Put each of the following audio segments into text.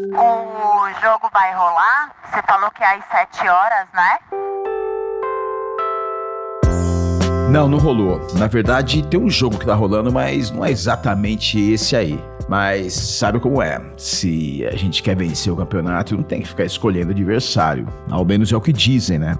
O jogo vai rolar? Você falou que é às 7 horas, né? Não, não rolou. Na verdade, tem um jogo que tá rolando, mas não é exatamente esse aí. Mas sabe como é? Se a gente quer vencer o campeonato, não tem que ficar escolhendo adversário. Ao menos é o que dizem, né?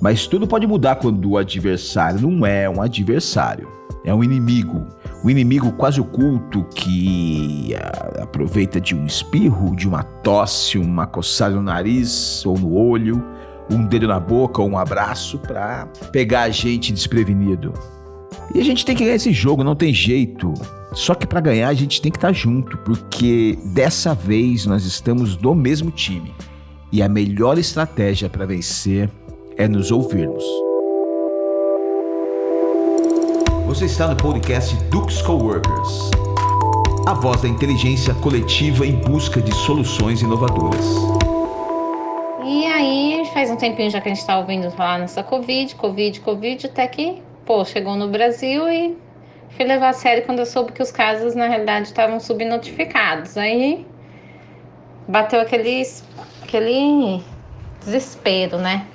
Mas tudo pode mudar quando o adversário não é um adversário, é um inimigo. Um inimigo quase oculto que aproveita de um espirro, de uma tosse, uma coçada no nariz ou no olho, um dedo na boca ou um abraço para pegar a gente desprevenido. E a gente tem que ganhar esse jogo, não tem jeito. Só que para ganhar a gente tem que estar tá junto, porque dessa vez nós estamos do mesmo time. E a melhor estratégia para vencer é nos ouvirmos. Você está no podcast Dux Coworkers, a voz da inteligência coletiva em busca de soluções inovadoras. E aí, faz um tempinho já que a gente está ouvindo falar nessa Covid, Covid, Covid, até que, pô, chegou no Brasil e fui levar a sério quando eu soube que os casos, na realidade, estavam subnotificados. Aí bateu aquele, aquele desespero, né?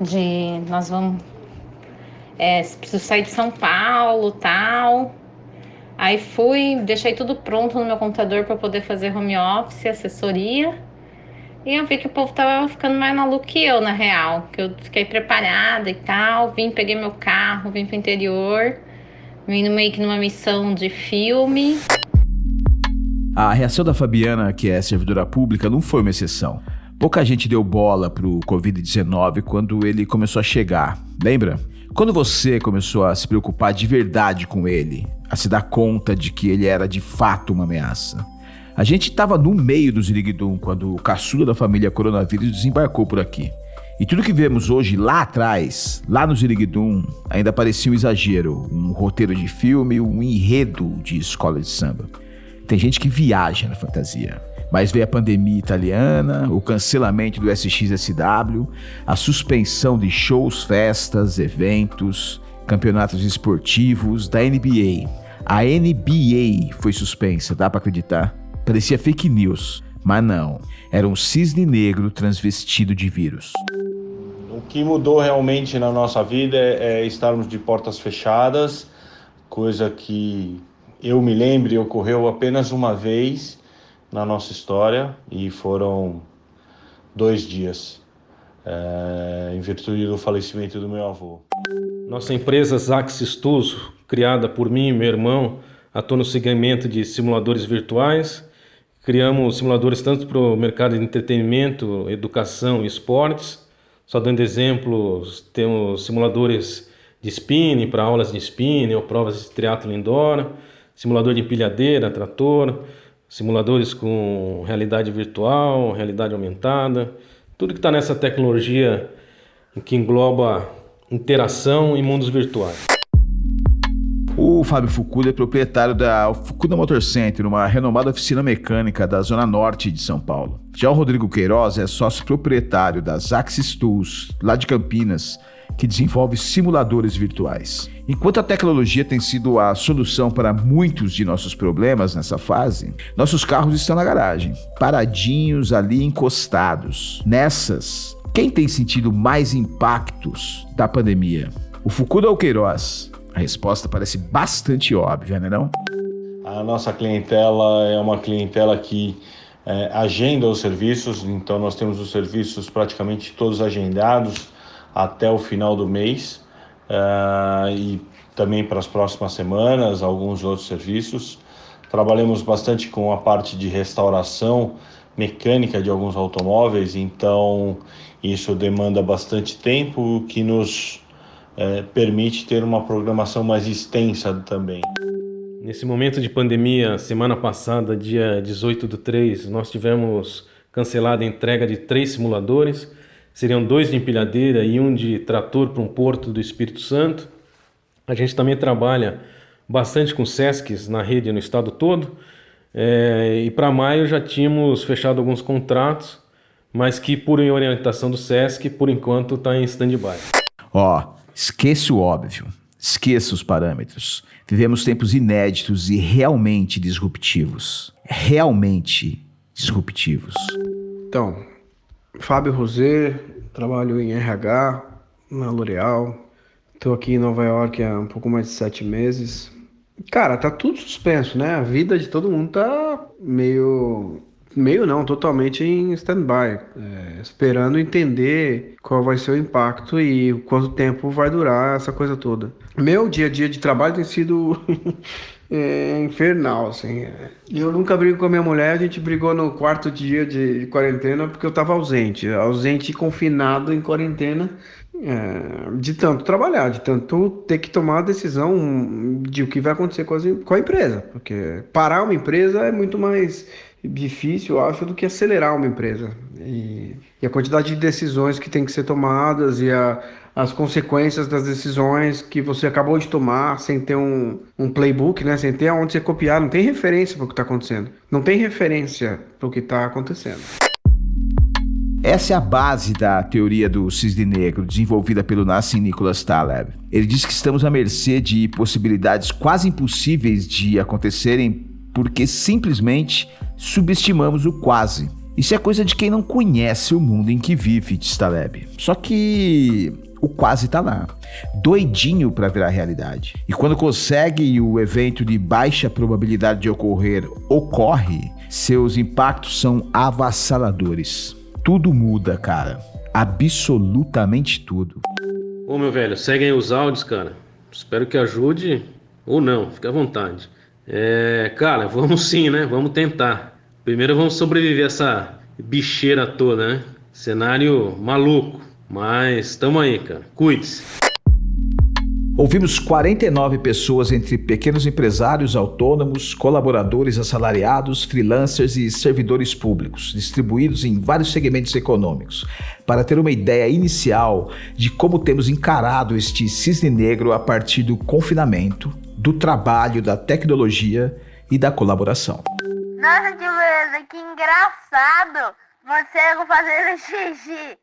De nós vamos. É, preciso sair de São Paulo tal. Aí fui, deixei tudo pronto no meu computador para poder fazer home office, assessoria. E eu vi que o povo tava ficando mais maluco que eu, na real. Que eu fiquei preparada e tal. Vim, peguei meu carro, vim pro interior. Vindo meio que numa missão de filme. A reação da Fabiana, que é servidora pública, não foi uma exceção. Pouca gente deu bola pro Covid-19 quando ele começou a chegar, lembra? Quando você começou a se preocupar de verdade com ele, a se dar conta de que ele era de fato uma ameaça. A gente estava no meio do Ziriguidum quando o caçula da família coronavírus desembarcou por aqui. E tudo que vemos hoje lá atrás, lá no Ziriguidum, ainda parecia um exagero, um roteiro de filme, um enredo de escola de samba. Tem gente que viaja na fantasia. Mas veio a pandemia italiana, o cancelamento do SXSW, a suspensão de shows, festas, eventos, campeonatos esportivos da NBA. A NBA foi suspensa, dá para acreditar? Parecia fake news, mas não. Era um cisne negro transvestido de vírus. O que mudou realmente na nossa vida é, é estarmos de portas fechadas, coisa que eu me lembre ocorreu apenas uma vez na nossa história e foram dois dias, é, em virtude do falecimento do meu avô. Nossa empresa Zaxis Tuso, criada por mim e meu irmão, atua no segmento de simuladores virtuais. Criamos simuladores tanto para o mercado de entretenimento, educação e esportes, só dando exemplos, temos simuladores de spinning para aulas de spinning ou provas de triatlo indoor, simulador de empilhadeira, trator, simuladores com realidade virtual, realidade aumentada, tudo que está nessa tecnologia que engloba interação em mundos virtuais. O Fábio Fukuda é proprietário da Fukuda Motor Center, uma renomada oficina mecânica da zona norte de São Paulo. Já o Rodrigo Queiroz é sócio proprietário da Axis Tools, lá de Campinas, que desenvolve simuladores virtuais. Enquanto a tecnologia tem sido a solução para muitos de nossos problemas nessa fase, nossos carros estão na garagem, paradinhos ali encostados. Nessas, quem tem sentido mais impactos da pandemia? O Fukuda ou Queiroz? A resposta parece bastante óbvia, né não? A nossa clientela é uma clientela que é, agenda os serviços, então nós temos os serviços praticamente todos agendados até o final do mês uh, e também para as próximas semanas, alguns outros serviços. Trabalhamos bastante com a parte de restauração mecânica de alguns automóveis, então isso demanda bastante tempo, que nos é, permite ter uma programação mais extensa também. Nesse momento de pandemia, semana passada, dia 18 do 3, nós tivemos cancelada a entrega de três simuladores. Seriam dois de empilhadeira e um de trator para um porto do Espírito Santo. A gente também trabalha bastante com SESCs na rede no estado todo. É, e para maio já tínhamos fechado alguns contratos, mas que por orientação do SESC, por enquanto está em stand-by. Ó, oh, Esqueça o óbvio. Esqueça os parâmetros. Vivemos tempos inéditos e realmente disruptivos. Realmente disruptivos. Então, Fábio Rosé, trabalho em RH na L'Oréal. Estou aqui em Nova York há um pouco mais de sete meses. Cara, tá tudo suspenso, né? A vida de todo mundo tá meio. Meio não, totalmente em stand-by, é, esperando entender qual vai ser o impacto e quanto tempo vai durar essa coisa toda. Meu dia a dia de trabalho tem sido é, infernal, assim. Eu nunca brigo com a minha mulher, a gente brigou no quarto dia de, quarentena porque eu estava ausente, ausente e confinado em quarentena é, de tanto trabalhar, de tanto ter que tomar a decisão de o que vai acontecer com, com a empresa, porque parar uma empresa é muito mais difícil, eu acho, do que acelerar uma empresa. E, e a quantidade de decisões que tem que ser tomadas e a, as consequências das decisões que você acabou de tomar sem ter um, um playbook, né? sem ter onde você copiar, não tem referência para o que está acontecendo. Não tem referência para o que está acontecendo. Essa é a base da teoria do cisne negro, desenvolvida pelo Nassim Nicholas Taleb. Ele diz que estamos à mercê de possibilidades quase impossíveis de acontecerem porque simplesmente subestimamos o quase. Isso é coisa de quem não conhece o mundo em que vive, diz Taleb. Só que o quase tá lá, doidinho para virar realidade. E quando consegue o evento de baixa probabilidade de ocorrer ocorre, seus impactos são avassaladores tudo muda, cara. Absolutamente tudo. Ô meu velho, seguem os áudios, cara. Espero que ajude ou não, fica à vontade. É, cara, vamos sim, né? Vamos tentar. Primeiro vamos sobreviver a essa bicheira toda, né? Cenário maluco. Mas tamo aí, cara. Cuide-se. Ouvimos 49 pessoas entre pequenos empresários autônomos, colaboradores assalariados, freelancers e servidores públicos, distribuídos em vários segmentos econômicos, para ter uma ideia inicial de como temos encarado este cisne negro a partir do confinamento, do trabalho, da tecnologia e da colaboração. Nossa, que beleza, que engraçado! Você fazendo xixi.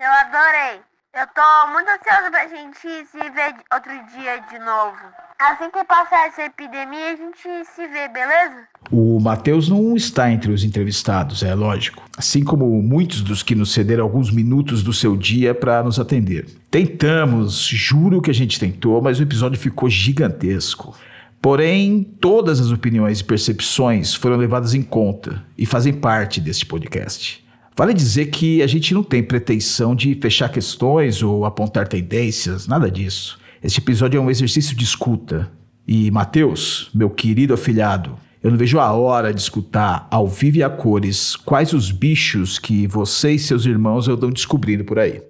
Eu adorei. Eu tô muito ansiosa pra gente se ver outro dia de novo. Assim que passar essa epidemia, a gente se vê, beleza? O Matheus não está entre os entrevistados, é lógico. Assim como muitos dos que nos cederam alguns minutos do seu dia para nos atender. Tentamos, juro que a gente tentou, mas o episódio ficou gigantesco. Porém, todas as opiniões e percepções foram levadas em conta e fazem parte deste podcast. Vale dizer que a gente não tem pretensão de fechar questões ou apontar tendências, nada disso. Este episódio é um exercício de escuta. E, Mateus, meu querido afilhado, eu não vejo a hora de escutar ao vivo e a cores quais os bichos que você e seus irmãos andam descobrindo por aí.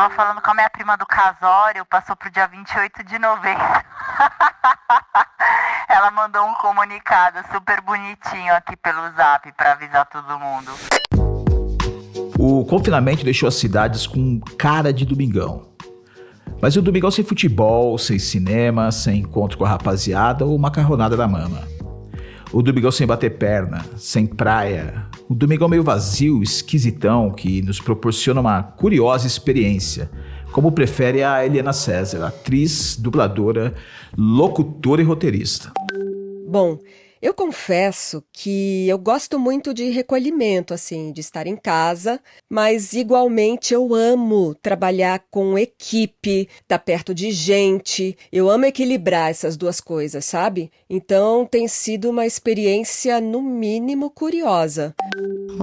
Ó, falando com a minha prima do casório, passou pro dia 28 de novembro. Ela mandou um comunicado super bonitinho aqui pelo zap para avisar todo mundo. O confinamento deixou as cidades com cara de domingão. Mas o domingão sem futebol, sem cinema, sem encontro com a rapaziada ou macarronada da mama. O domingão sem bater perna, sem praia. O domingão meio vazio, esquisitão, que nos proporciona uma curiosa experiência, como prefere a Eliana César, atriz, dubladora, locutora e roteirista. Bom, eu confesso que eu gosto muito de recolhimento, assim, de estar em casa, mas igualmente eu amo trabalhar com equipe, estar tá perto de gente. Eu amo equilibrar essas duas coisas, sabe? Então tem sido uma experiência, no mínimo, curiosa.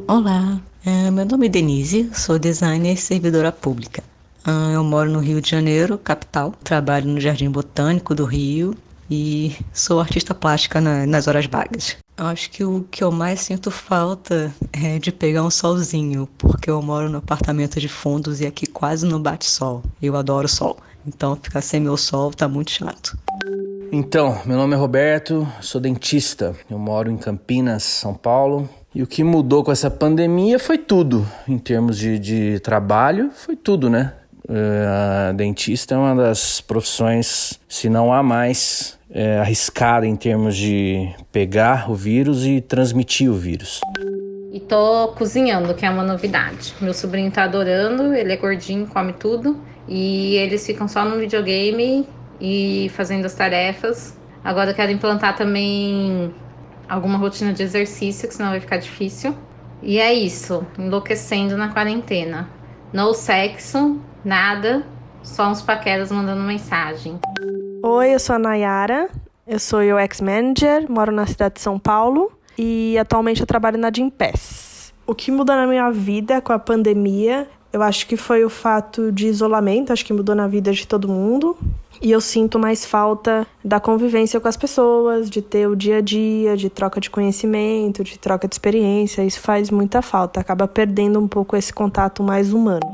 Olá, é, meu nome é Denise, sou designer e servidora pública. Ah, eu moro no Rio de Janeiro, capital. Trabalho no Jardim Botânico do Rio e sou artista plástica na, nas horas vagas. Acho que o que eu mais sinto falta é de pegar um solzinho, porque eu moro no apartamento de fundos e aqui quase não bate sol. Eu adoro sol, então ficar sem meu sol tá muito chato. Então, meu nome é Roberto, sou dentista. Eu moro em Campinas, São Paulo. E o que mudou com essa pandemia foi tudo. Em termos de, de trabalho, foi tudo, né? Uh, dentista é uma das profissões, se não há mais, é, arriscada em termos de pegar o vírus e transmitir o vírus. E tô cozinhando, que é uma novidade. Meu sobrinho tá adorando, ele é gordinho, come tudo. E eles ficam só no videogame e fazendo as tarefas. Agora eu quero implantar também alguma rotina de exercício, que senão vai ficar difícil. E é isso, enlouquecendo na quarentena. No sexo, nada, só uns paqueras mandando mensagem. Oi, eu sou a Nayara, eu sou UX Manager, moro na cidade de São Paulo e atualmente eu trabalho na Gimpass. O que mudou na minha vida com a pandemia, eu acho que foi o fato de isolamento, acho que mudou na vida de todo mundo. E eu sinto mais falta da convivência com as pessoas, de ter o dia a dia, de troca de conhecimento, de troca de experiência. Isso faz muita falta, acaba perdendo um pouco esse contato mais humano.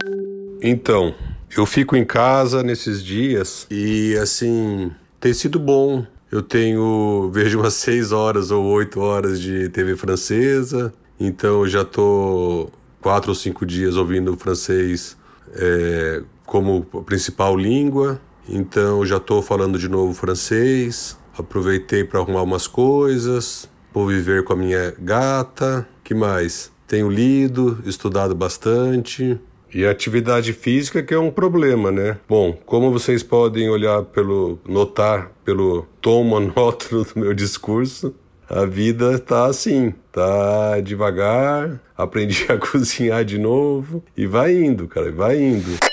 Então, eu fico em casa nesses dias e assim, tem sido bom. Eu tenho, vejo umas seis horas ou oito horas de TV francesa, então eu já tô quatro ou cinco dias ouvindo francês é, como principal língua. Então já estou falando de novo francês. Aproveitei para arrumar umas coisas. Vou viver com a minha gata. Que mais? Tenho lido, estudado bastante. E a atividade física que é um problema, né? Bom, como vocês podem olhar pelo notar pelo tom monótono do meu discurso, a vida tá assim, tá devagar, aprendi a cozinhar de novo e vai indo, cara, vai indo.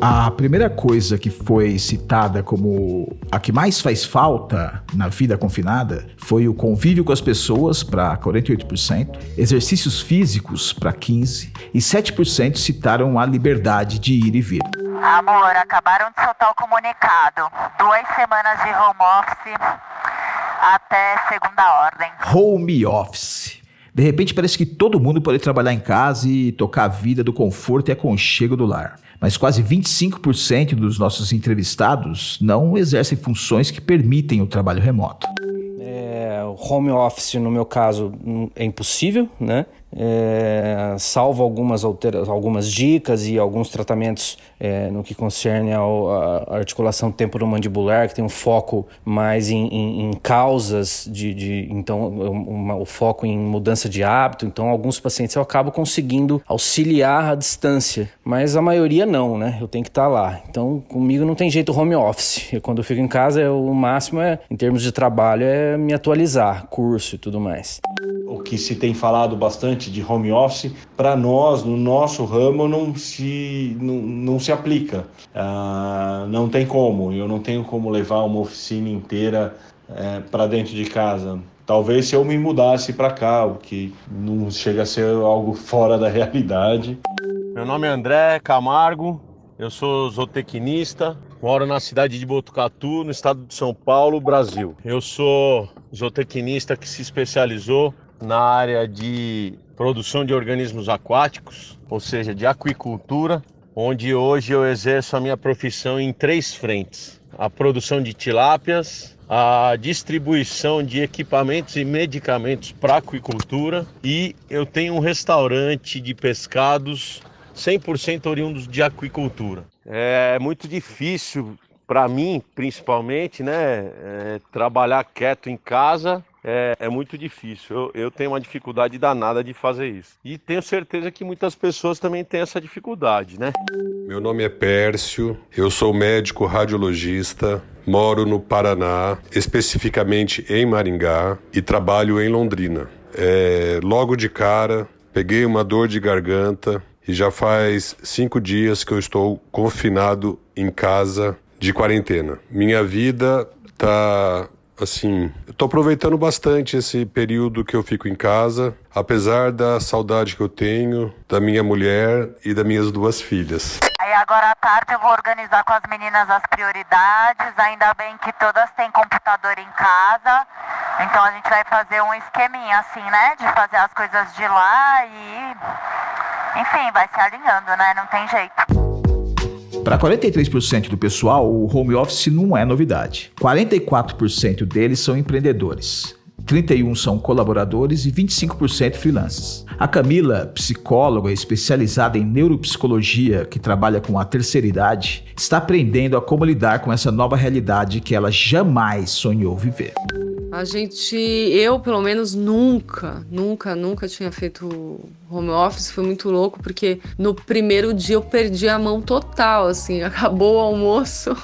A primeira coisa que foi citada como a que mais faz falta na vida confinada foi o convívio com as pessoas, para 48%, exercícios físicos, para 15%, e 7% citaram a liberdade de ir e vir. Amor, acabaram de soltar o comunicado. Duas semanas de home office até segunda ordem. Home office. De repente parece que todo mundo pode trabalhar em casa e tocar a vida do conforto e aconchego do lar mas quase 25% dos nossos entrevistados não exercem funções que permitem o trabalho remoto. É, home office, no meu caso, é impossível, né? É, salvo algumas, algumas dicas e alguns tratamentos é, no que concerne a articulação temporomandibular, que tem um foco mais em, em, em causas, de, de então uma, o foco em mudança de hábito. Então, alguns pacientes eu acabo conseguindo auxiliar à distância, mas a maioria não, né? Eu tenho que estar lá. Então, comigo não tem jeito home office. Eu, quando eu fico em casa, eu, o máximo é, em termos de trabalho, é me atualizar, curso e tudo mais. O que se tem falado bastante de home office, para nós, no nosso ramo, não se, não, não se aplica. Uh, não tem como, eu não tenho como levar uma oficina inteira é, para dentro de casa. Talvez se eu me mudasse para cá, o que não chega a ser algo fora da realidade. Meu nome é André Camargo, eu sou zootecnista, moro na cidade de Botucatu, no estado de São Paulo, Brasil. Eu sou zootecnista que se especializou na área de produção de organismos aquáticos, ou seja, de aquicultura, onde hoje eu exerço a minha profissão em três frentes: a produção de tilápias, a distribuição de equipamentos e medicamentos para aquicultura e eu tenho um restaurante de pescados 100% oriundos de aquicultura. É muito difícil para mim, principalmente, né, é, trabalhar quieto em casa é, é muito difícil. Eu, eu, tenho uma dificuldade danada de fazer isso. E tenho certeza que muitas pessoas também têm essa dificuldade, né? Meu nome é Pércio, eu sou médico radiologista, moro no Paraná, especificamente em Maringá, e trabalho em Londrina. É, logo de cara, peguei uma dor de garganta e já faz cinco dias que eu estou confinado em casa de quarentena. Minha vida tá assim, eu tô aproveitando bastante esse período que eu fico em casa, apesar da saudade que eu tenho da minha mulher e das minhas duas filhas. Aí agora à tarde eu vou organizar com as meninas as prioridades, ainda bem que todas têm computador em casa, então a gente vai fazer um esqueminha assim, né, de fazer as coisas de lá e enfim, vai se alinhando, né, não tem jeito. Para 43% do pessoal, o home office não é novidade. 44% deles são empreendedores. 31 são colaboradores e 25% freelancers. A Camila, psicóloga especializada em neuropsicologia que trabalha com a terceira idade, está aprendendo a como lidar com essa nova realidade que ela jamais sonhou viver. A gente, eu pelo menos nunca, nunca, nunca tinha feito home office. Foi muito louco porque no primeiro dia eu perdi a mão total, assim, acabou o almoço.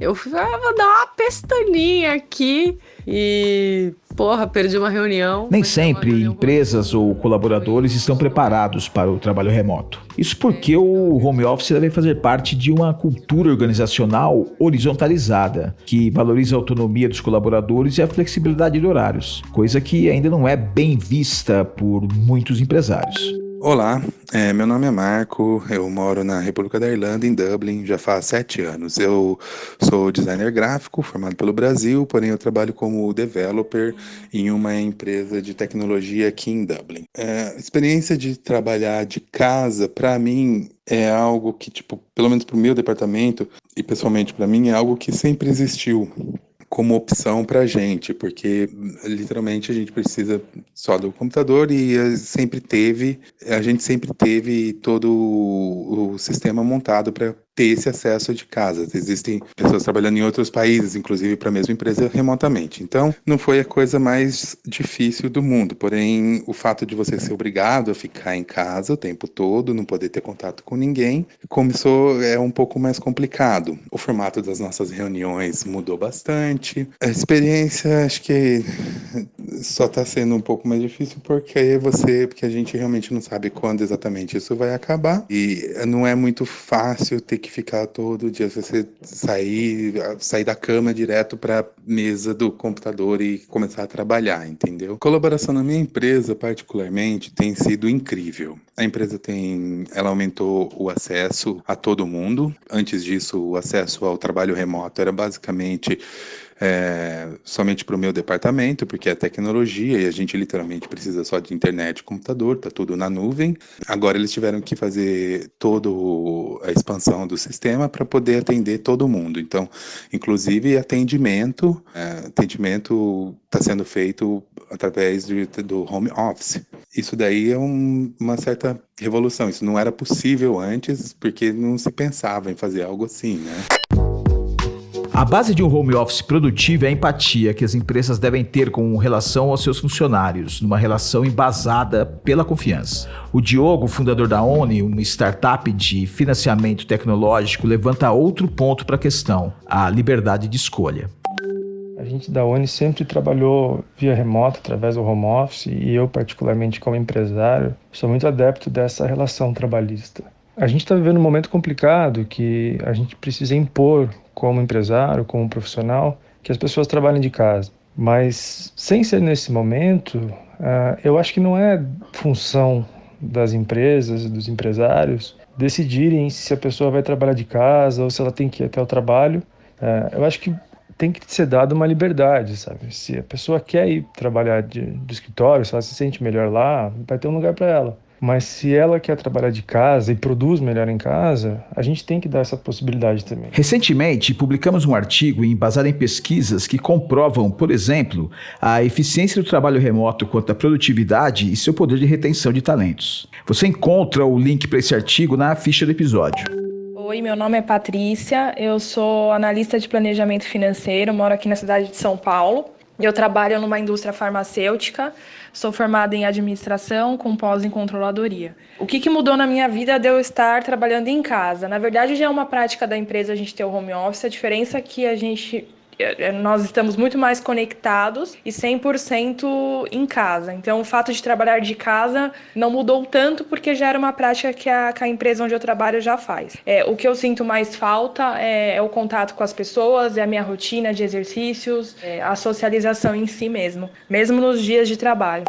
Eu fui, ah, vou dar uma pestaninha aqui e, porra, perdi uma reunião. Nem sempre empresas ou colaboradores estão preparados para o trabalho remoto. Isso porque o home office deve fazer parte de uma cultura organizacional horizontalizada, que valoriza a autonomia dos colaboradores e a flexibilidade de horários, coisa que ainda não é bem vista por muitos empresários. Olá, é, meu nome é Marco, eu moro na República da Irlanda, em Dublin, já faz sete anos. Eu sou designer gráfico, formado pelo Brasil, porém eu trabalho como developer em uma empresa de tecnologia aqui em Dublin. É, experiência de trabalhar de casa, para mim, é algo que, tipo, pelo menos para o meu departamento e pessoalmente para mim, é algo que sempre existiu como opção para a gente, porque literalmente a gente precisa só do computador e eh, sempre teve, a gente sempre teve todo o sistema montado para ter esse acesso de casa. Existem pessoas trabalhando em outros países, inclusive para a mesma empresa remotamente. Então, não foi a coisa mais difícil do mundo. Porém, o fato de você ser obrigado a ficar em casa o tempo todo, não poder ter contato com ninguém, começou é um pouco mais complicado. O formato das nossas reuniões mudou bastante. A experiência, acho que só está sendo um pouco mais difícil porque você, porque a gente realmente não sabe quando exatamente isso vai acabar e não é muito fácil ter que ficar todo dia, você sair, sair da cama direto para a mesa do computador e começar a trabalhar, entendeu? Colaboração na minha empresa, particularmente, tem sido incrível. A empresa tem, ela aumentou o acesso a todo mundo. Antes disso, o acesso ao trabalho remoto era basicamente é, somente para o meu departamento, porque é tecnologia e a gente literalmente precisa só de internet, computador, tá tudo na nuvem. Agora eles tiveram que fazer toda a expansão do sistema para poder atender todo mundo. Então, inclusive atendimento, é, atendimento está sendo feito através de, do home office. Isso daí é um, uma certa revolução. Isso não era possível antes, porque não se pensava em fazer algo assim, né? A base de um home office produtivo é a empatia que as empresas devem ter com relação aos seus funcionários, numa relação embasada pela confiança. O Diogo, fundador da ONI, uma startup de financiamento tecnológico, levanta outro ponto para a questão: a liberdade de escolha. A gente da ONI sempre trabalhou via remoto, através do home office, e eu, particularmente como empresário, sou muito adepto dessa relação trabalhista. A gente está vivendo um momento complicado que a gente precisa impor como empresário, como profissional, que as pessoas trabalhem de casa. Mas sem ser nesse momento, uh, eu acho que não é função das empresas, dos empresários, decidirem se a pessoa vai trabalhar de casa ou se ela tem que ir até o trabalho. Uh, eu acho que tem que ser dada uma liberdade, sabe? Se a pessoa quer ir trabalhar de, de escritório, se ela se sente melhor lá, vai ter um lugar para ela. Mas se ela quer trabalhar de casa e produz melhor em casa, a gente tem que dar essa possibilidade também. Recentemente, publicamos um artigo embasado em pesquisas que comprovam, por exemplo, a eficiência do trabalho remoto quanto à produtividade e seu poder de retenção de talentos. Você encontra o link para esse artigo na ficha do episódio. Oi, meu nome é Patrícia, eu sou analista de planejamento financeiro, moro aqui na cidade de São Paulo. Eu trabalho numa indústria farmacêutica, sou formada em administração com pós em controladoria. O que, que mudou na minha vida de eu estar trabalhando em casa? Na verdade, já é uma prática da empresa a gente ter o home office, a diferença é que a gente nós estamos muito mais conectados e 100% em casa. Então, o fato de trabalhar de casa não mudou tanto porque já era uma prática que a, que a empresa onde eu trabalho já faz. É, o que eu sinto mais falta é, é, o contato com as pessoas, é a minha rotina de exercícios, é a socialização em si mesmo, mesmo nos dias de trabalho.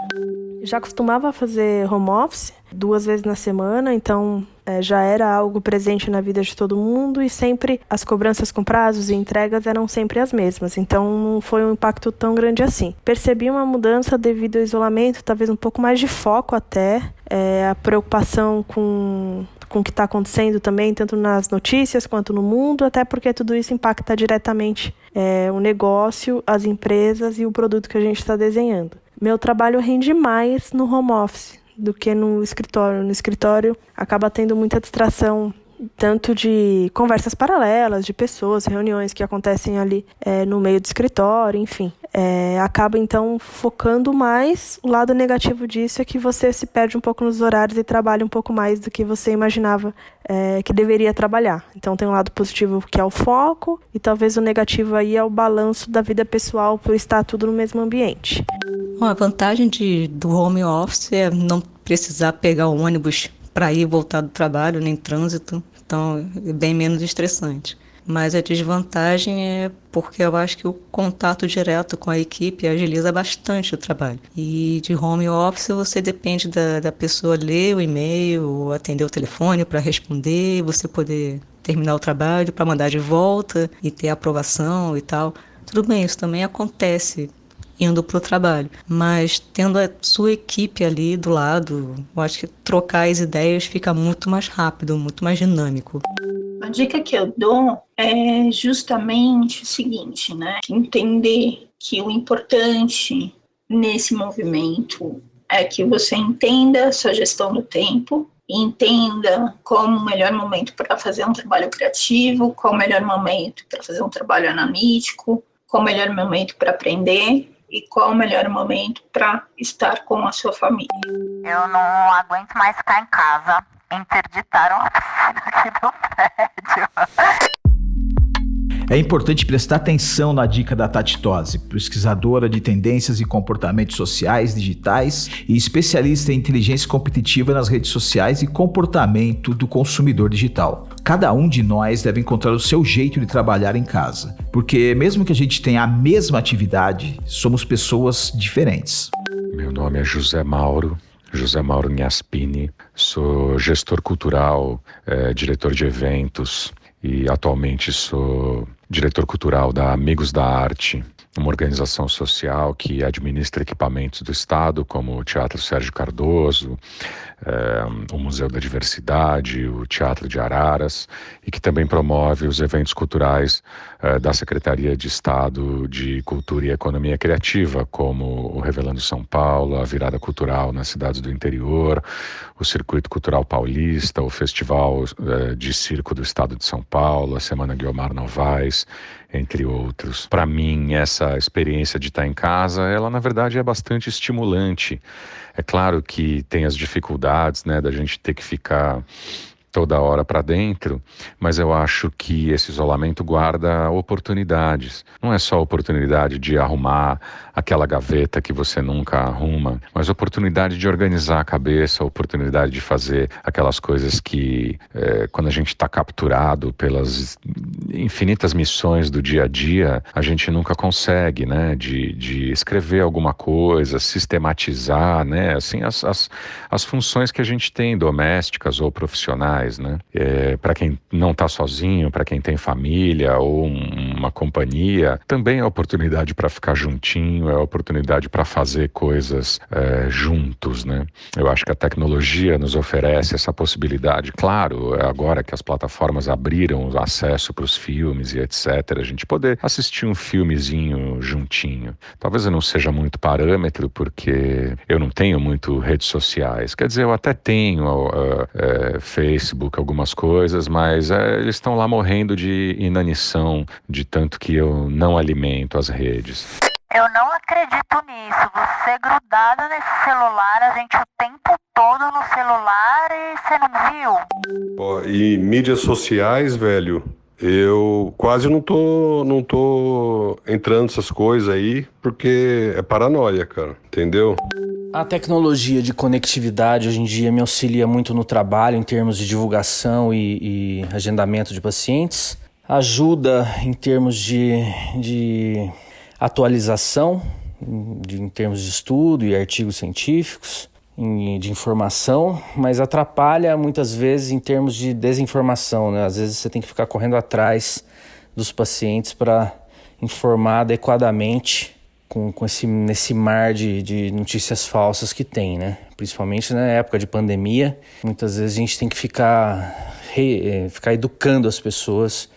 Já costumava fazer home office duas vezes na semana, então é, já era algo presente na vida de todo mundo e sempre as cobranças com prazos e entregas eram sempre as mesmas, então não foi um impacto tão grande assim. Percebi uma mudança devido ao isolamento, talvez um pouco mais de foco até, é, a preocupação com com o que está acontecendo também, tanto nas notícias quanto no mundo, até porque tudo isso impacta diretamente é, o negócio, as empresas e o produto que a gente está desenhando. Meu trabalho rende mais no home office, do que no escritório. No escritório acaba tendo muita distração tanto de conversas paralelas, de pessoas, reuniões que acontecem ali é, no meio do escritório, enfim. É, acaba então focando mais. O lado negativo disso é que você se perde um pouco nos horários e trabalha um pouco mais do que você imaginava é, que deveria trabalhar. Então tem um lado positivo que é o foco, e talvez o negativo aí é o balanço da vida pessoal por estar tudo no mesmo ambiente. Bom, a vantagem de, do home office é não precisar pegar o ônibus para ir e voltar do trabalho, nem trânsito, então é bem menos estressante. Mas a desvantagem é porque eu acho que o contato direto com a equipe agiliza bastante o trabalho. E de home office você depende da, da pessoa ler o e-mail, atender o telefone para responder, você poder terminar o trabalho para mandar de volta e ter aprovação e tal. Tudo bem, isso também acontece indo para o trabalho. Mas tendo a sua equipe ali do lado, eu acho que trocar as ideias fica muito mais rápido, muito mais dinâmico. A dica que eu dou é justamente o seguinte, né? Entender que o importante nesse movimento é que você entenda a sua gestão do tempo, entenda qual o melhor momento para fazer um trabalho criativo, qual o melhor momento para fazer um trabalho analítico, qual o melhor momento para aprender e qual o melhor momento para estar com a sua família. Eu não aguento mais ficar em casa. Interditaram a piscina aqui do prédio. É importante prestar atenção na dica da Tati Tosi, pesquisadora de tendências e comportamentos sociais digitais e especialista em inteligência competitiva nas redes sociais e comportamento do consumidor digital. Cada um de nós deve encontrar o seu jeito de trabalhar em casa, porque mesmo que a gente tenha a mesma atividade, somos pessoas diferentes. Meu nome é José Mauro. José Mauro Gnaspini, sou gestor cultural, é, diretor de eventos e atualmente sou diretor cultural da Amigos da Arte, uma organização social que administra equipamentos do Estado, como o Teatro Sérgio Cardoso, é, o Museu da Diversidade, o Teatro de Araras, e que também promove os eventos culturais é, da Secretaria de Estado de Cultura e Economia Criativa, como o Revelando São Paulo, a Virada Cultural nas cidades do interior, o Circuito Cultural Paulista, o Festival é, de Circo do Estado de São Paulo, a Semana Guiomar Novaes, entre outros. Para mim, essa experiência de estar em casa, ela na verdade é bastante estimulante. É claro que tem as dificuldades, né, da gente ter que ficar toda hora para dentro, mas eu acho que esse isolamento guarda oportunidades. Não é só oportunidade de arrumar aquela gaveta que você nunca arruma, mas oportunidade de organizar a cabeça, oportunidade de fazer aquelas coisas que, é, quando a gente está capturado pelas infinitas missões do dia a dia, a gente nunca consegue, né? De, de escrever alguma coisa, sistematizar, né? Assim, as, as, as funções que a gente tem, domésticas ou profissionais né? É, para quem não está sozinho, para quem tem família ou um, uma companhia, também é oportunidade para ficar juntinho, é oportunidade para fazer coisas é, juntos, né? Eu acho que a tecnologia nos oferece essa possibilidade. Claro, é agora que as plataformas abriram o acesso para os filmes e etc, a gente poder assistir um filmezinho juntinho. Talvez eu não seja muito parâmetro porque eu não tenho muito redes sociais. Quer dizer, eu até tenho uh, uh, Facebook Facebook algumas coisas, mas é, eles estão lá morrendo de inanição, de tanto que eu não alimento as redes. Eu não acredito nisso. Você grudado nesse celular, a gente o tempo todo no celular e você não viu? Pô, e mídias sociais, velho, eu quase não tô, não tô entrando nessas coisas aí, porque é paranoia, cara, entendeu? A tecnologia de conectividade hoje em dia me auxilia muito no trabalho em termos de divulgação e, e agendamento de pacientes. Ajuda em termos de, de atualização, de, em termos de estudo e artigos científicos, de informação, mas atrapalha muitas vezes em termos de desinformação. Né? Às vezes você tem que ficar correndo atrás dos pacientes para informar adequadamente com, com esse, nesse mar de, de notícias falsas que tem, né? Principalmente na época de pandemia, muitas vezes a gente tem que ficar, re, é, ficar educando as pessoas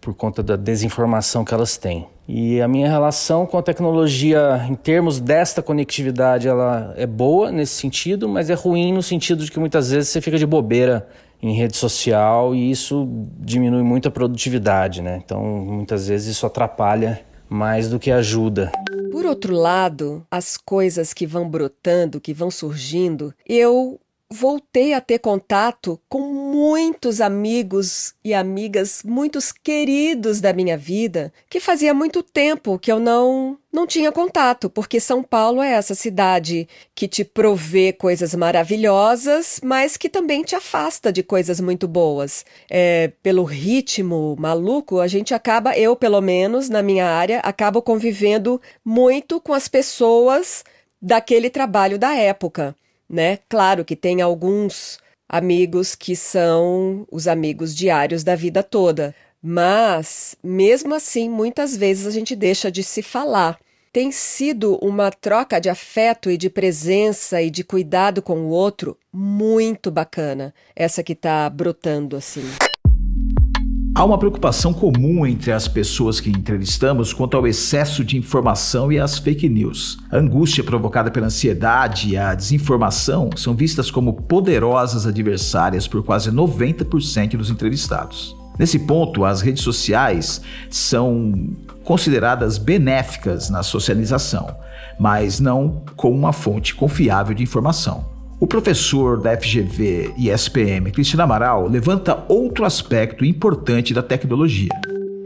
por conta da desinformação que elas têm. E a minha relação com a tecnologia, em termos desta conectividade, ela é boa nesse sentido, mas é ruim no sentido de que muitas vezes você fica de bobeira em rede social e isso diminui muito a produtividade, né? Então, muitas vezes isso atrapalha mais do que ajuda. Por outro lado, as coisas que vão brotando, que vão surgindo, eu voltei a ter contato com muitos amigos e amigas, muitos queridos da minha vida, que fazia muito tempo que eu não não tinha contato, porque São Paulo é essa cidade que te provê coisas maravilhosas, mas que também te afasta de coisas muito boas. É, pelo ritmo maluco, a gente acaba, eu pelo menos na minha área, acabo convivendo muito com as pessoas daquele trabalho da época né? Claro que tem alguns amigos que são os amigos diários da vida toda, mas mesmo assim, muitas vezes a gente deixa de se falar. Tem sido uma troca de afeto e de presença e de cuidado com o outro muito bacana, essa que está brotando assim. Há uma preocupação comum entre as pessoas que entrevistamos quanto ao excesso de informação e as fake news. A angústia provocada pela ansiedade e a desinformação são vistas como poderosas adversárias por quase 90% dos entrevistados. Nesse ponto, as redes sociais são consideradas benéficas na socialização, mas não como uma fonte confiável de informação. O professor da FGV e SPM, Cristina Amaral, levanta outro aspecto importante da tecnologia.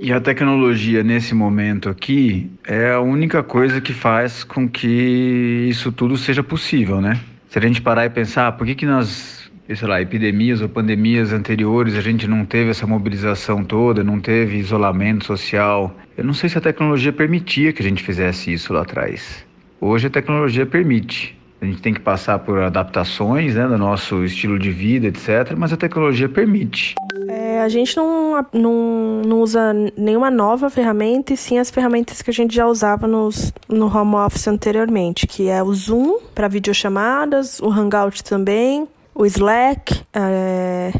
E a tecnologia nesse momento aqui é a única coisa que faz com que isso tudo seja possível, né? Se a gente parar e pensar, por que que nas, sei lá, epidemias ou pandemias anteriores a gente não teve essa mobilização toda, não teve isolamento social? Eu não sei se a tecnologia permitia que a gente fizesse isso lá atrás. Hoje a tecnologia permite. A gente tem que passar por adaptações né, do nosso estilo de vida, etc. Mas a tecnologia permite. É, a gente não, não, não usa nenhuma nova ferramenta, e sim as ferramentas que a gente já usava nos, no home office anteriormente, que é o Zoom para videochamadas, o Hangout também, o Slack, é,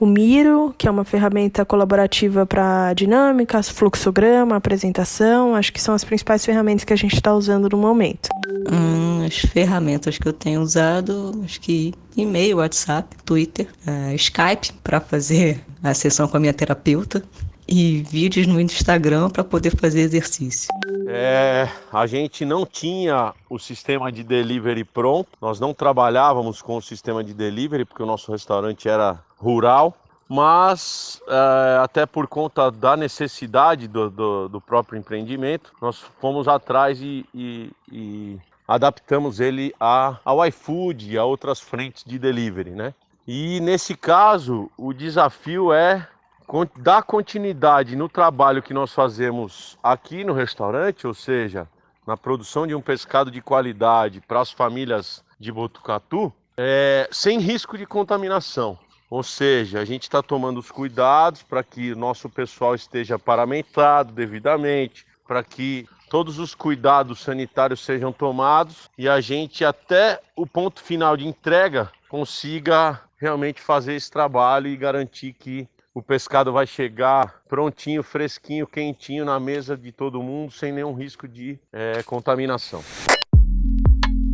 o Miro, que é uma ferramenta colaborativa para dinâmicas, fluxograma, apresentação. Acho que são as principais ferramentas que a gente está usando no momento. Hum, as ferramentas que eu tenho usado, acho que e-mail, WhatsApp, Twitter, uh, Skype para fazer a sessão com a minha terapeuta e vídeos no Instagram para poder fazer exercício. É, a gente não tinha o sistema de delivery pronto, nós não trabalhávamos com o sistema de delivery porque o nosso restaurante era rural, mas é, até por conta da necessidade do, do, do, próprio empreendimento, nós fomos atrás e, e, e adaptamos ele a, ao iFood a outras frentes de delivery, né? E nesse caso, o desafio é dar continuidade no trabalho que nós fazemos aqui no restaurante, ou seja, na produção de um pescado de qualidade para as famílias de Botucatu, é, sem risco de contaminação. Ou seja, a gente está tomando os cuidados para que o nosso pessoal esteja paramentado devidamente, para que todos os cuidados sanitários sejam tomados e a gente, até o ponto final de entrega, consiga realmente fazer esse trabalho e garantir que o pescado vai chegar prontinho, fresquinho, quentinho na mesa de todo mundo, sem nenhum risco de é, contaminação.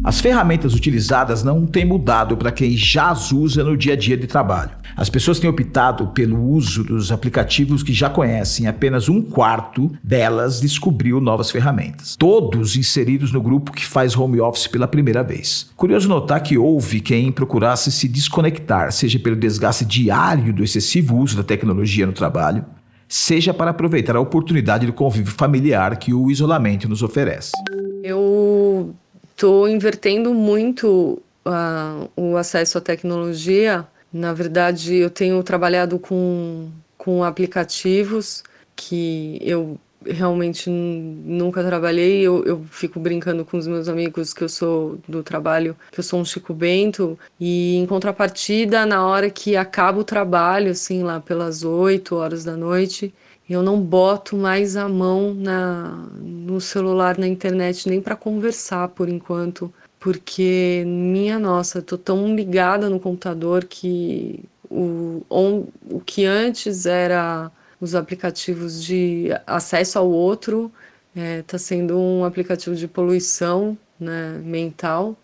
As ferramentas utilizadas não têm mudado para quem já as usa no dia a dia de trabalho. As pessoas têm optado pelo uso dos aplicativos que já conhecem, apenas um quarto delas descobriu novas ferramentas. Todos inseridos no grupo que faz home office pela primeira vez. Curioso notar que houve quem procurasse se desconectar, seja pelo desgaste diário do excessivo uso da tecnologia no trabalho, seja para aproveitar a oportunidade do convívio familiar que o isolamento nos oferece. Eu estou invertendo muito uh, o acesso à tecnologia. Na verdade, eu tenho trabalhado com, com aplicativos que eu realmente nunca trabalhei. Eu, eu fico brincando com os meus amigos que eu sou do trabalho, que eu sou um Chico Bento. E em contrapartida, na hora que acaba o trabalho, assim, lá pelas 8 horas da noite, eu não boto mais a mão na, no celular, na internet, nem para conversar por enquanto, porque, minha nossa, tô tão ligada no computador que o, on, o que antes era os aplicativos de acesso ao outro está é, tá sendo um aplicativo de poluição né, mental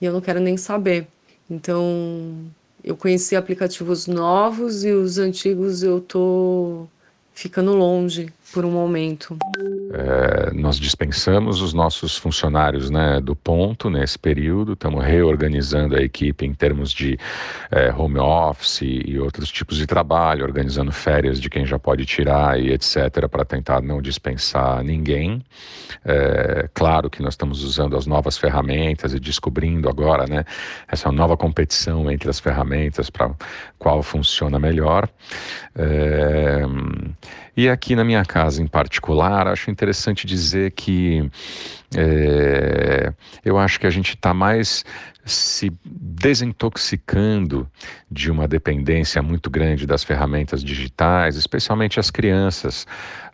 e eu não quero nem saber. Então, eu conheci aplicativos novos e os antigos eu tô ficando longe por um momento. É, nós dispensamos os nossos funcionários né, do ponto nesse período, estamos reorganizando a equipe em termos de é, home office e outros tipos de trabalho, organizando férias de quem já pode tirar e etc., para tentar não dispensar ninguém. É, claro que nós estamos usando as novas ferramentas e descobrindo agora né, essa nova competição entre as ferramentas para qual funciona melhor. É, e aqui na minha casa em particular, acho interessante dizer que é, eu acho que a gente está mais se desintoxicando de uma dependência muito grande das ferramentas digitais, especialmente as crianças.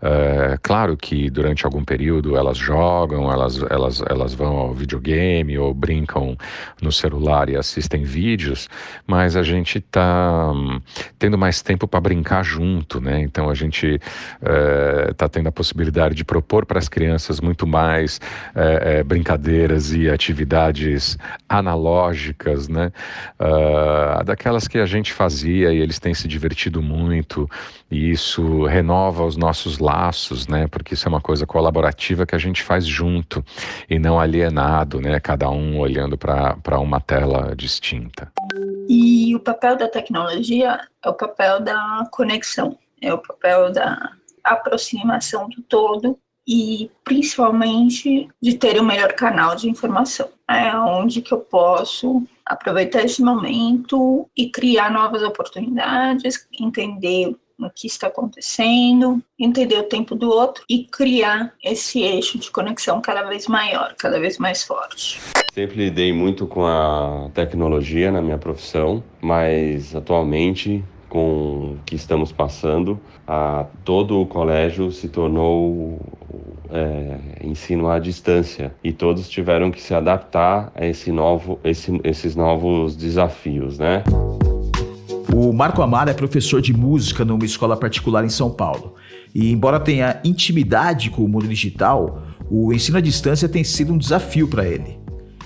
É, claro que durante algum período elas jogam, elas, elas, elas vão ao videogame ou brincam no celular e assistem vídeos, mas a gente está hum, tendo mais tempo para brincar junto, né? Então a gente está é, tendo a possibilidade de propor para as crianças muito mais é, brincadeiras e atividades analógicas, né? Uh, daquelas que a gente fazia e eles têm se divertido muito e isso renova os nossos laços, né? Porque isso é uma coisa colaborativa que a gente faz junto e não alienado, né? Cada um olhando para uma tela distinta. E o papel da tecnologia é o papel da conexão, é o papel da aproximação do todo e principalmente de ter o um melhor canal de informação. É onde que eu posso aproveitar esse momento e criar novas oportunidades, entender o que está acontecendo, entender o tempo do outro e criar esse eixo de conexão cada vez maior, cada vez mais forte. Sempre lidei muito com a tecnologia na minha profissão, mas atualmente com o que estamos passando, a, todo o colégio se tornou é, ensino à distância e todos tiveram que se adaptar a esse novo, esse, esses novos desafios, né? O Marco Amaro é professor de música numa escola particular em São Paulo. E embora tenha intimidade com o mundo digital, o ensino à distância tem sido um desafio para ele.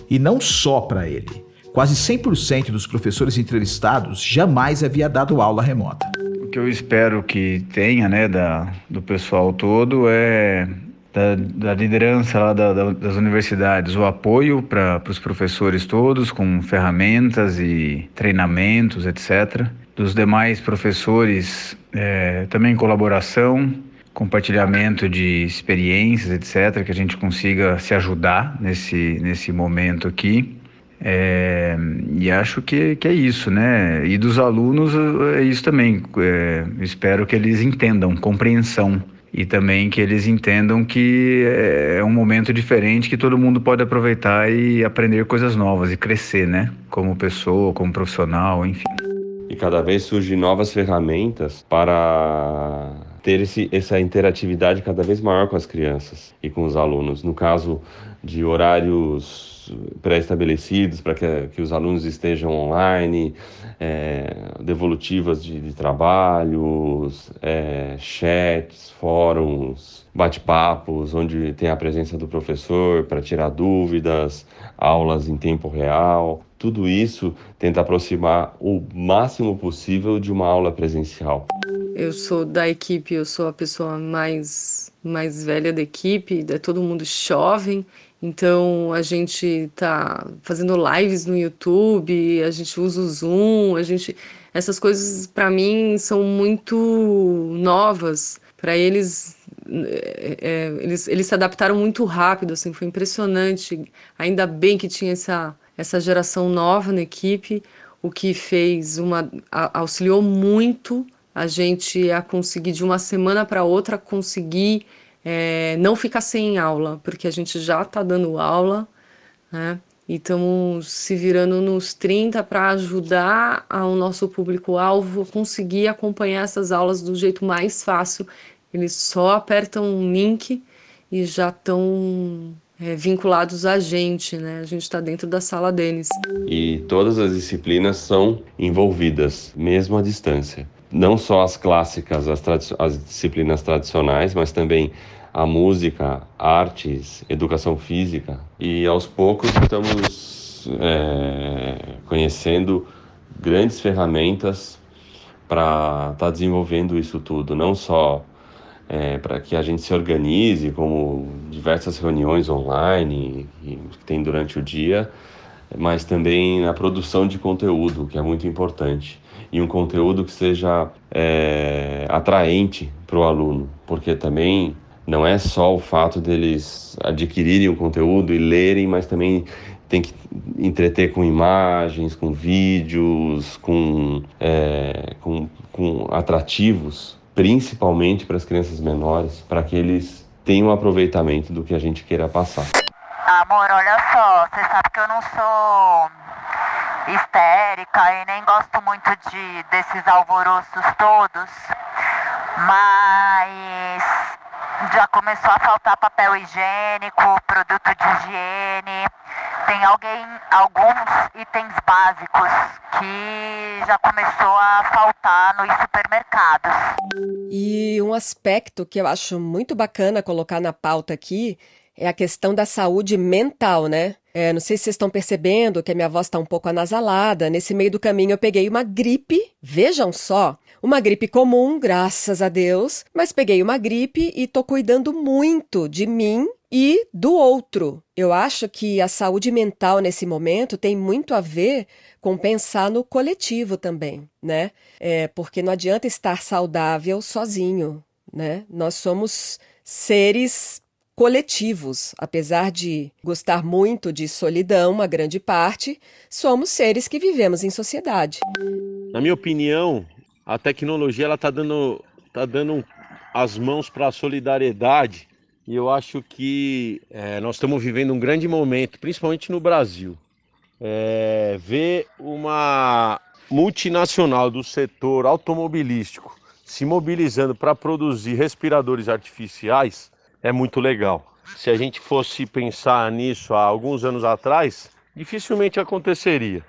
E não só para ele. Quase 100% dos professores entrevistados jamais havia dado aula remota. O que eu espero que tenha, né, da, do pessoal todo é da, da liderança lá da, da, das universidades, o apoio para os professores todos, com ferramentas e treinamentos, etc. Dos demais professores, é, também colaboração, compartilhamento de experiências, etc., que a gente consiga se ajudar nesse, nesse momento aqui. É, e acho que, que é isso, né? E dos alunos é isso também. É, espero que eles entendam, compreensão. E também que eles entendam que é, é um momento diferente que todo mundo pode aproveitar e aprender coisas novas e crescer, né? Como pessoa, como profissional, enfim. E cada vez surgem novas ferramentas para ter esse, essa interatividade cada vez maior com as crianças e com os alunos. No caso de horários pré-estabelecidos para que, que os alunos estejam online, é, devolutivas de, de trabalhos, é, chats, fóruns, bate-papos, onde tem a presença do professor para tirar dúvidas, aulas em tempo real. Tudo isso tenta aproximar o máximo possível de uma aula presencial. Eu sou da equipe, eu sou a pessoa mais mais velha da equipe, é todo mundo jovem então a gente tá fazendo lives no YouTube, a gente usa o Zoom, a gente essas coisas para mim são muito novas para eles, é, é, eles eles se adaptaram muito rápido, assim, foi impressionante. Ainda bem que tinha essa essa geração nova na equipe, o que fez uma auxiliou muito a gente a conseguir de uma semana para outra conseguir é, não ficar sem aula, porque a gente já está dando aula, né? E estamos se virando nos 30 para ajudar ao nosso público-alvo a conseguir acompanhar essas aulas do jeito mais fácil. Eles só apertam um link e já estão é, vinculados a gente, né? A gente está dentro da sala deles. E todas as disciplinas são envolvidas, mesmo à distância. Não só as clássicas, as, as disciplinas tradicionais, mas também a música, artes, educação física. E aos poucos estamos é, conhecendo grandes ferramentas para estar tá desenvolvendo isso tudo, não só é, para que a gente se organize, como diversas reuniões online que tem durante o dia, mas também na produção de conteúdo, que é muito importante. E um conteúdo que seja é, atraente para o aluno, porque também não é só o fato deles adquirirem o conteúdo e lerem, mas também tem que entreter com imagens, com vídeos, com, é, com, com atrativos, principalmente para as crianças menores, para que eles tenham aproveitamento do que a gente queira passar. Amor, olha só, você sabe que eu não sou histérica e nem gosto muito de desses alvoroços todos, mas já começou a faltar papel higiênico, produto de higiene. Tem alguém, alguns itens básicos que já começou a faltar nos supermercados. E um aspecto que eu acho muito bacana colocar na pauta aqui é a questão da saúde mental, né? É, não sei se vocês estão percebendo que a minha voz está um pouco anasalada. Nesse meio do caminho eu peguei uma gripe, vejam só, uma gripe comum, graças a Deus, mas peguei uma gripe e tô cuidando muito de mim e do outro. Eu acho que a saúde mental nesse momento tem muito a ver com pensar no coletivo também, né? É, porque não adianta estar saudável sozinho, né? Nós somos seres coletivos. Apesar de gostar muito de solidão, uma grande parte, somos seres que vivemos em sociedade. Na minha opinião, a tecnologia ela está dando, tá dando as mãos para a solidariedade e eu acho que é, nós estamos vivendo um grande momento, principalmente no Brasil. É, ver uma multinacional do setor automobilístico se mobilizando para produzir respiradores artificiais é muito legal. Se a gente fosse pensar nisso há alguns anos atrás, dificilmente aconteceria.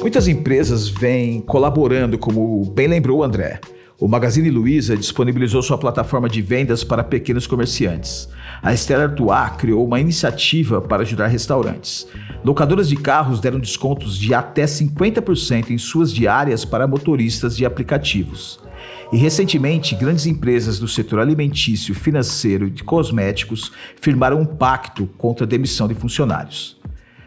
Muitas empresas vêm colaborando, como bem lembrou o André. O Magazine Luiza disponibilizou sua plataforma de vendas para pequenos comerciantes. A Estela Artois criou uma iniciativa para ajudar restaurantes. Locadoras de carros deram descontos de até 50% em suas diárias para motoristas de aplicativos. E recentemente, grandes empresas do setor alimentício, financeiro e de cosméticos firmaram um pacto contra a demissão de funcionários.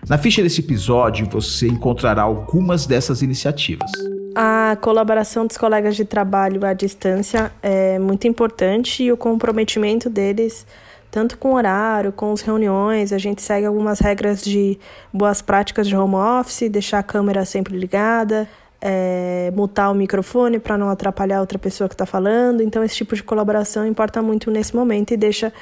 Na ficha desse episódio você encontrará algumas dessas iniciativas. A colaboração dos colegas de trabalho à distância é muito importante e o comprometimento deles, tanto com o horário, com as reuniões, a gente segue algumas regras de boas práticas de home office, deixar a câmera sempre ligada, é, mutar o microfone para não atrapalhar outra pessoa que está falando. Então, esse tipo de colaboração importa muito nesse momento e deixa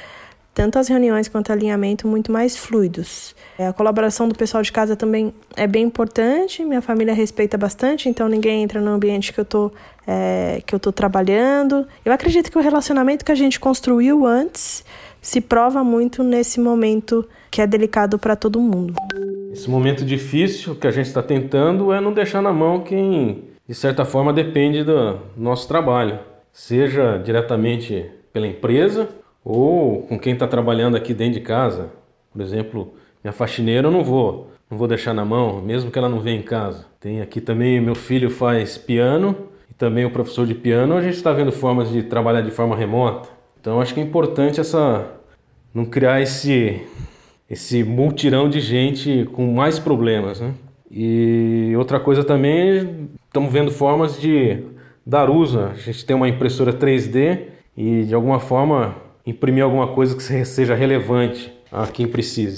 tanto as reuniões quanto o alinhamento muito mais fluidos. É, a colaboração do pessoal de casa também é bem importante. Minha família respeita bastante, então ninguém entra no ambiente que eu tô é, que eu tô trabalhando. Eu acredito que o relacionamento que a gente construiu antes se prova muito nesse momento que é delicado para todo mundo. Esse momento difícil que a gente está tentando é não deixar na mão quem, de certa forma, depende do nosso trabalho, seja diretamente pela empresa ou com quem está trabalhando aqui dentro de casa. Por exemplo, minha faxineira eu não vou, não vou deixar na mão, mesmo que ela não venha em casa. Tem aqui também meu filho faz piano e também o professor de piano. A gente está vendo formas de trabalhar de forma remota. Então acho que é importante essa não criar esse esse multirão de gente com mais problemas, né? E outra coisa também, estamos vendo formas de dar uso. A gente tem uma impressora 3D e de alguma forma imprimir alguma coisa que seja relevante a quem precise.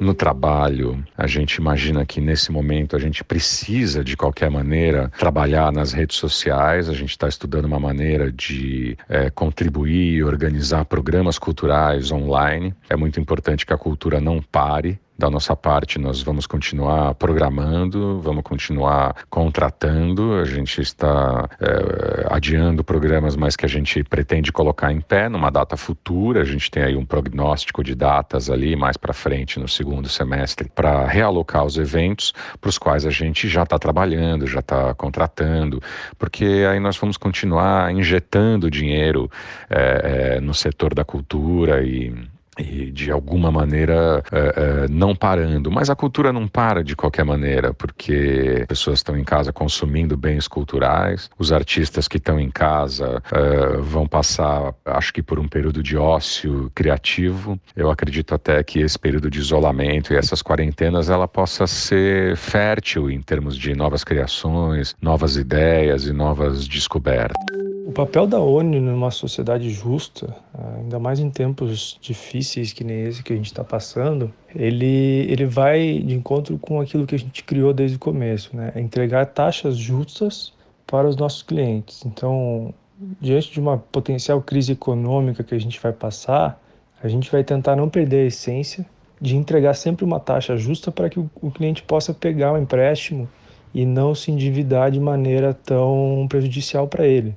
No trabalho, a gente imagina que nesse momento a gente precisa, de qualquer maneira, trabalhar nas redes sociais. A gente está estudando uma maneira de é, contribuir e organizar programas culturais online. É muito importante que a cultura não pare, da nossa parte, nós vamos continuar programando, vamos continuar contratando. A gente está é, adiando programas, mas que a gente pretende colocar em pé numa data futura. A gente tem aí um prognóstico de datas ali mais para frente no segundo semestre para realocar os eventos para os quais a gente já está trabalhando, já está contratando, porque aí nós vamos continuar injetando dinheiro é, é, no setor da cultura e e de alguma maneira é, é, não parando. Mas a cultura não para de qualquer maneira, porque pessoas estão em casa consumindo bens culturais, os artistas que estão em casa é, vão passar, acho que por um período de ócio criativo. Eu acredito até que esse período de isolamento e essas quarentenas ela possa ser fértil em termos de novas criações, novas ideias e novas descobertas. O papel da ONU numa sociedade justa, ainda mais em tempos difíceis que nem esse que a gente está passando, ele, ele vai de encontro com aquilo que a gente criou desde o começo, né? É entregar taxas justas para os nossos clientes. Então, diante de uma potencial crise econômica que a gente vai passar, a gente vai tentar não perder a essência de entregar sempre uma taxa justa para que o, cliente possa pegar o empréstimo e não se endividar de maneira tão prejudicial para ele.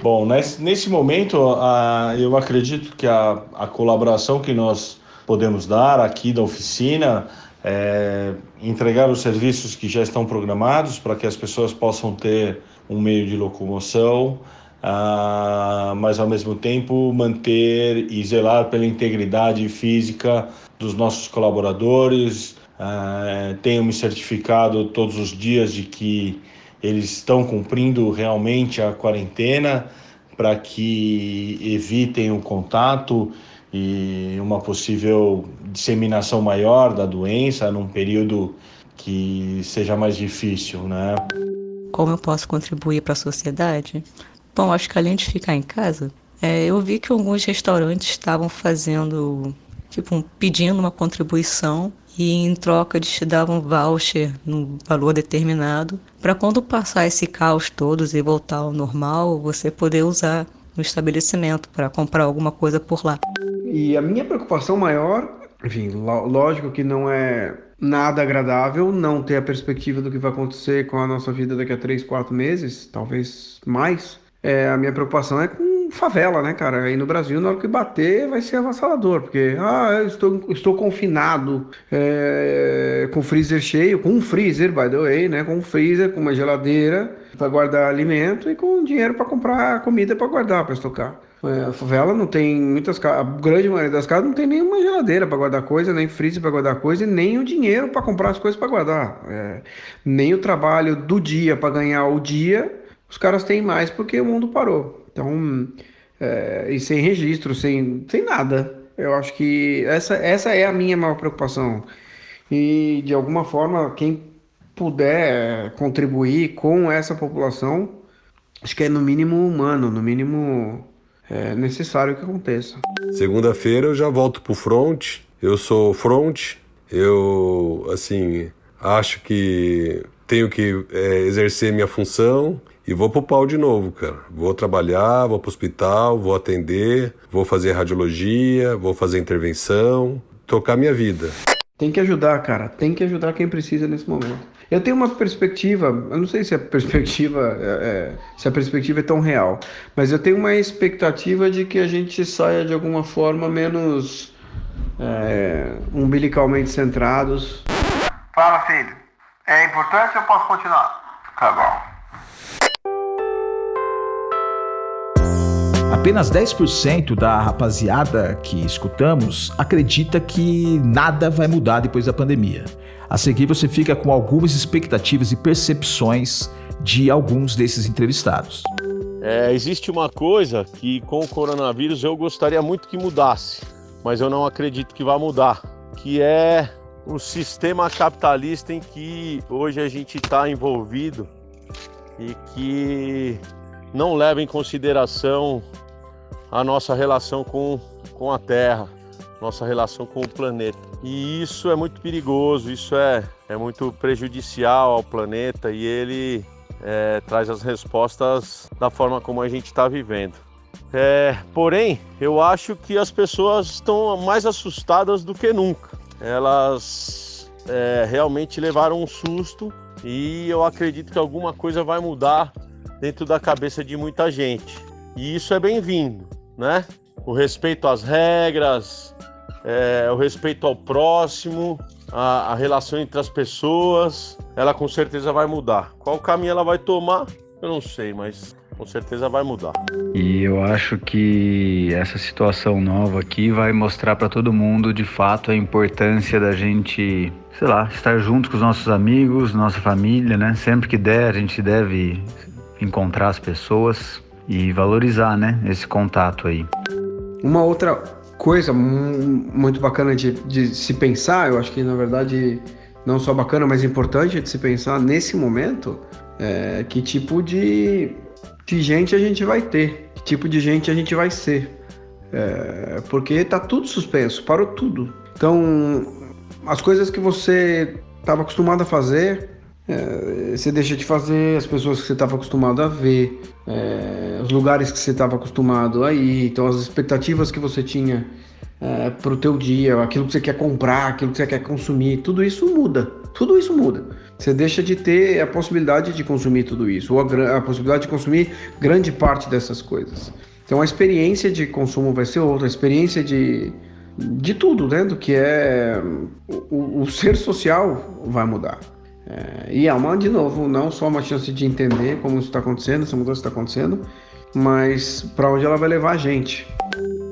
Bom, nesse, nesse momento, a, eu acredito que a, a colaboração que nós podemos dar aqui da oficina é entregar os serviços que já estão programados para que as pessoas possam ter um meio de locomoção, uh, mas ao mesmo tempo manter e zelar pela integridade física dos nossos colaboradores. Uh, tenho me certificado todos os dias de que eles estão cumprindo realmente a quarentena para que evitem o contato e uma possível disseminação maior da doença num período que seja mais difícil, né? Como eu posso contribuir para a sociedade? Bom, acho que além de ficar em casa, é, eu vi que alguns restaurantes estavam fazendo, tipo, pedindo uma contribuição e em troca eles te davam um voucher num valor determinado para quando passar esse caos todos e voltar ao normal, você poder usar no estabelecimento para comprar alguma coisa por lá. E a minha preocupação maior, enfim, lógico que não é nada agradável não ter a perspectiva do que vai acontecer com a nossa vida daqui a três, quatro meses, talvez mais. É, a minha preocupação é com favela, né, cara? Aí no Brasil, na hora que bater, vai ser avassalador, porque, ah, eu estou, estou confinado é, com freezer cheio, com um freezer, by the way, né? Com um freezer, com uma geladeira para guardar alimento e com dinheiro para comprar comida para guardar, para estocar. É, a favela não tem muitas casas, a grande maioria das casas não tem nenhuma geladeira para guardar coisa, nem freezer para guardar coisa e nem o dinheiro para comprar as coisas para guardar. É, nem o trabalho do dia para ganhar o dia os caras têm mais porque o mundo parou. Então, é, e sem registro, sem, sem nada. Eu acho que essa, essa é a minha maior preocupação. E de alguma forma, quem puder contribuir com essa população, acho que é no mínimo humano, no mínimo é necessário que aconteça. Segunda-feira eu já volto pro front. Eu sou front. Eu, assim, acho que tenho que é, exercer minha função e vou pro pau de novo, cara. Vou trabalhar, vou pro hospital, vou atender, vou fazer radiologia, vou fazer intervenção, tocar minha vida. Tem que ajudar, cara. Tem que ajudar quem precisa nesse momento. Eu tenho uma perspectiva, eu não sei se a perspectiva é, é, se a perspectiva é tão real, mas eu tenho uma expectativa de que a gente saia de alguma forma menos é, umbilicalmente centrados. Fala, filho. É importante ou posso continuar? Tá bom. Apenas 10% da rapaziada que escutamos acredita que nada vai mudar depois da pandemia. A seguir, você fica com algumas expectativas e percepções de alguns desses entrevistados. É, existe uma coisa que com o coronavírus eu gostaria muito que mudasse, mas eu não acredito que vai mudar, que é o sistema capitalista em que hoje a gente está envolvido e que não leva em consideração a nossa relação com, com a Terra, nossa relação com o planeta. E isso é muito perigoso, isso é, é muito prejudicial ao planeta e ele é, traz as respostas da forma como a gente está vivendo. É, porém, eu acho que as pessoas estão mais assustadas do que nunca. Elas é, realmente levaram um susto e eu acredito que alguma coisa vai mudar dentro da cabeça de muita gente. E isso é bem-vindo, né? O respeito às regras, é, o respeito ao próximo, a, a, relação entre as pessoas, ela com certeza vai mudar. Qual caminho ela vai tomar, eu não sei, mas com certeza vai mudar. E eu acho que essa situação nova aqui vai mostrar para todo mundo de fato a importância da gente, sei lá, estar junto com os nossos amigos, nossa família, né? Sempre que der, a gente deve encontrar as pessoas e valorizar, né, esse contato aí. Uma outra coisa muito bacana de, de se pensar, eu acho que na verdade não só bacana, mas importante de se pensar nesse momento, é que tipo de, de gente a gente vai ter, que tipo de gente a gente vai ser. É, porque tá tudo suspenso, parou tudo. Então, as coisas que você estava acostumado a fazer, é, você deixa de fazer, as pessoas que você estava acostumado a ver, é, os lugares que você estava acostumado a ir, então as expectativas que você tinha é, para o teu dia, aquilo que você quer comprar, aquilo que você quer consumir, tudo isso muda. Tudo isso muda. Você deixa de ter a possibilidade de consumir tudo isso, ou a, a possibilidade de consumir grande parte dessas coisas. Então a experiência de consumo vai ser outra, a experiência de, de tudo, né? Do que é o, o ser social vai mudar. É, e é uma, de novo, não só uma chance de entender como isso está acontecendo, essa mudança está acontecendo, mas para onde ela vai levar a gente.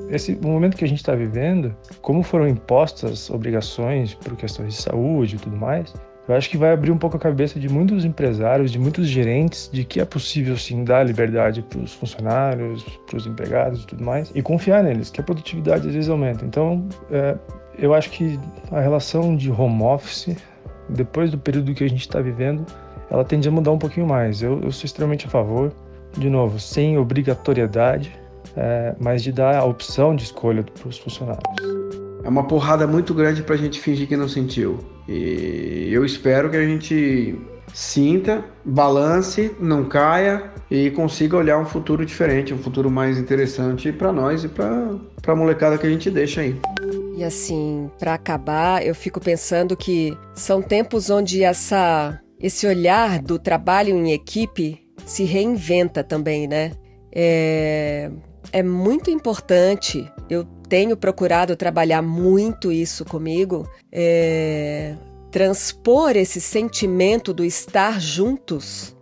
Esse momento que a gente está vivendo, como foram impostas obrigações por questões de saúde e tudo mais, eu acho que vai abrir um pouco a cabeça de muitos empresários, de muitos gerentes, de que é possível sim dar liberdade para os funcionários, para os empregados e tudo mais, e confiar neles, que a produtividade às vezes aumenta. Então, é, eu acho que a relação de home office, depois do período que a gente está vivendo, ela tende a mudar um pouquinho mais. Eu, eu sou extremamente a favor, de novo, sem obrigatoriedade, é, mas de dar a opção de escolha para os funcionários. É uma porrada muito grande para a gente fingir que não sentiu. E eu espero que a gente sinta, balance, não caia e consiga olhar um futuro diferente, um futuro mais interessante para nós e para a molecada que a gente deixa aí. E assim, para acabar, eu fico pensando que são tempos onde essa esse olhar do trabalho em equipe se reinventa também, né? É, é muito importante. Eu tenho procurado trabalhar muito isso comigo, é, transpor esse sentimento do estar juntos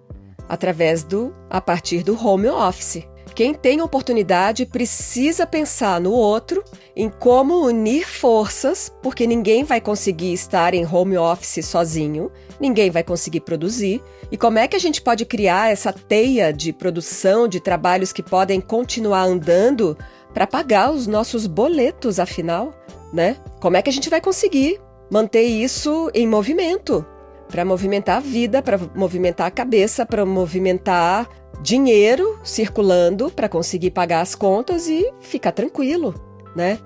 através do a partir do home office. Quem tem oportunidade precisa pensar no outro, em como unir forças, porque ninguém vai conseguir estar em home office sozinho, ninguém vai conseguir produzir. E como é que a gente pode criar essa teia de produção de trabalhos que podem continuar andando para pagar os nossos boletos, afinal, né? Como é que a gente vai conseguir manter isso em movimento? Para movimentar a vida, para movimentar a cabeça, para movimentar dinheiro circulando para conseguir pagar as contas e ficar tranquilo, né?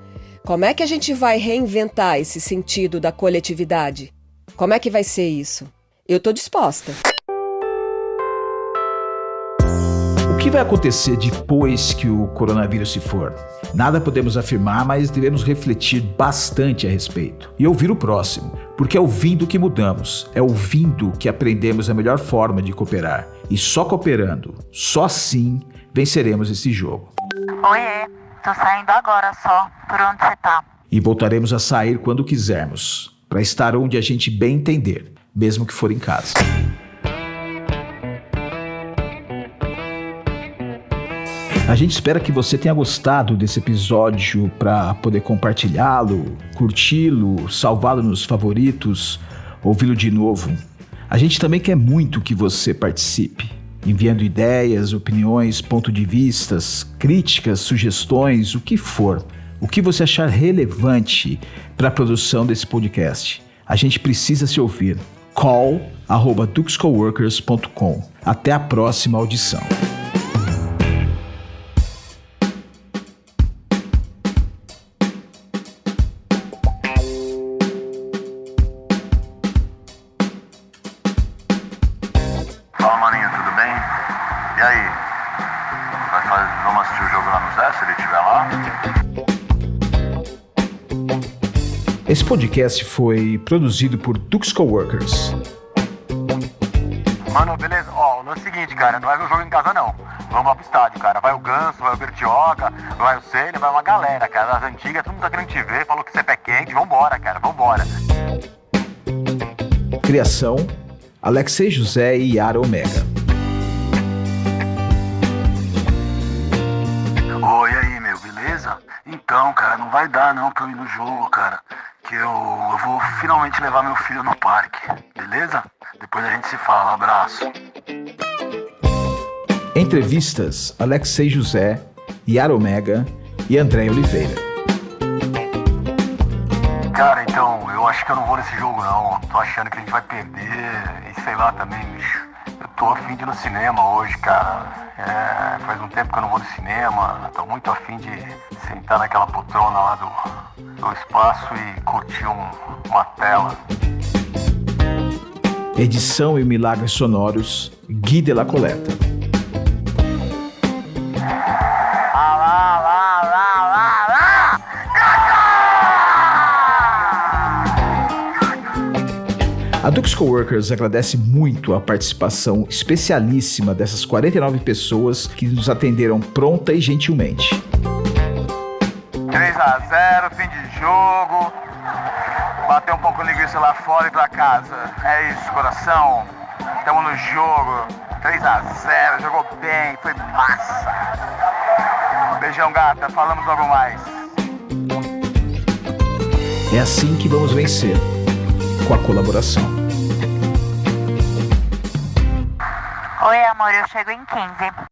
Como é que a gente vai reinventar esse sentido da coletividade? Como é que vai ser isso? Eu estou disposta. Que vai acontecer depois que o coronavírus se for? Nada podemos afirmar, mas devemos refletir bastante a respeito e ouvir o próximo, porque é ouvindo que mudamos, é ouvindo que aprendemos a melhor forma de cooperar. E só cooperando, só assim, venceremos esse jogo. Oiê, tô saindo agora só. Por onde você tá? E voltaremos a sair quando quisermos, para estar onde a gente bem entender, mesmo que for em casa. A gente espera que você tenha gostado desse episódio para poder compartilhá-lo, curti-lo, salvá-lo nos favoritos, ouvi-lo de novo. A gente também quer muito que você participe, enviando ideias, opiniões, pontos de vistas, críticas, sugestões, o que for, o que você achar relevante para a produção desse podcast. A gente precisa se ouvir. call@duxcoworkers.com. Até a próxima audição. podcast foi produzido por Dux Coworkers. Mano, beleza? Ó, é o seguinte, cara, não vai ver o jogo em casa, não. Vamos lá pro estádio, cara. Vai o Ganso, vai o Bertioga, vai o Senna, vai uma galera, cara. As antigas, todo mundo tá querendo te ver, falou que você é pé quente. Vambora, cara, vambora. Criação, Alexei José e Yara Omega. Oi, aí, meu, beleza? Então, cara, não vai dar não pra eu ir no jogo, cara finalmente levar meu filho no parque, beleza? Depois a gente se fala. Abraço. Entrevistas: Alexei José, Yara Omega e André Oliveira. Cara, então, eu acho que eu não vou nesse jogo não. Tô achando que a gente vai perder. E sei lá também, bicho. Tô afim de ir no cinema hoje, cara. É, faz um tempo que eu não vou no cinema. Tô muito afim de sentar naquela poltrona lá do, do espaço e curtir um, uma tela. Edição e milagres sonoros: Gui de la Coleta. A Dux Coworkers agradece muito a participação especialíssima dessas 49 pessoas que nos atenderam pronta e gentilmente. 3 a 0 fim de jogo. Bater um pouco de linguiça lá fora e pra casa. É isso, coração. Tamo no jogo. 3 a 0 jogou bem, foi massa. Beijão, gata. Falamos logo mais. É assim que vamos vencer com a colaboração. Oi, amor, eu chego em 15.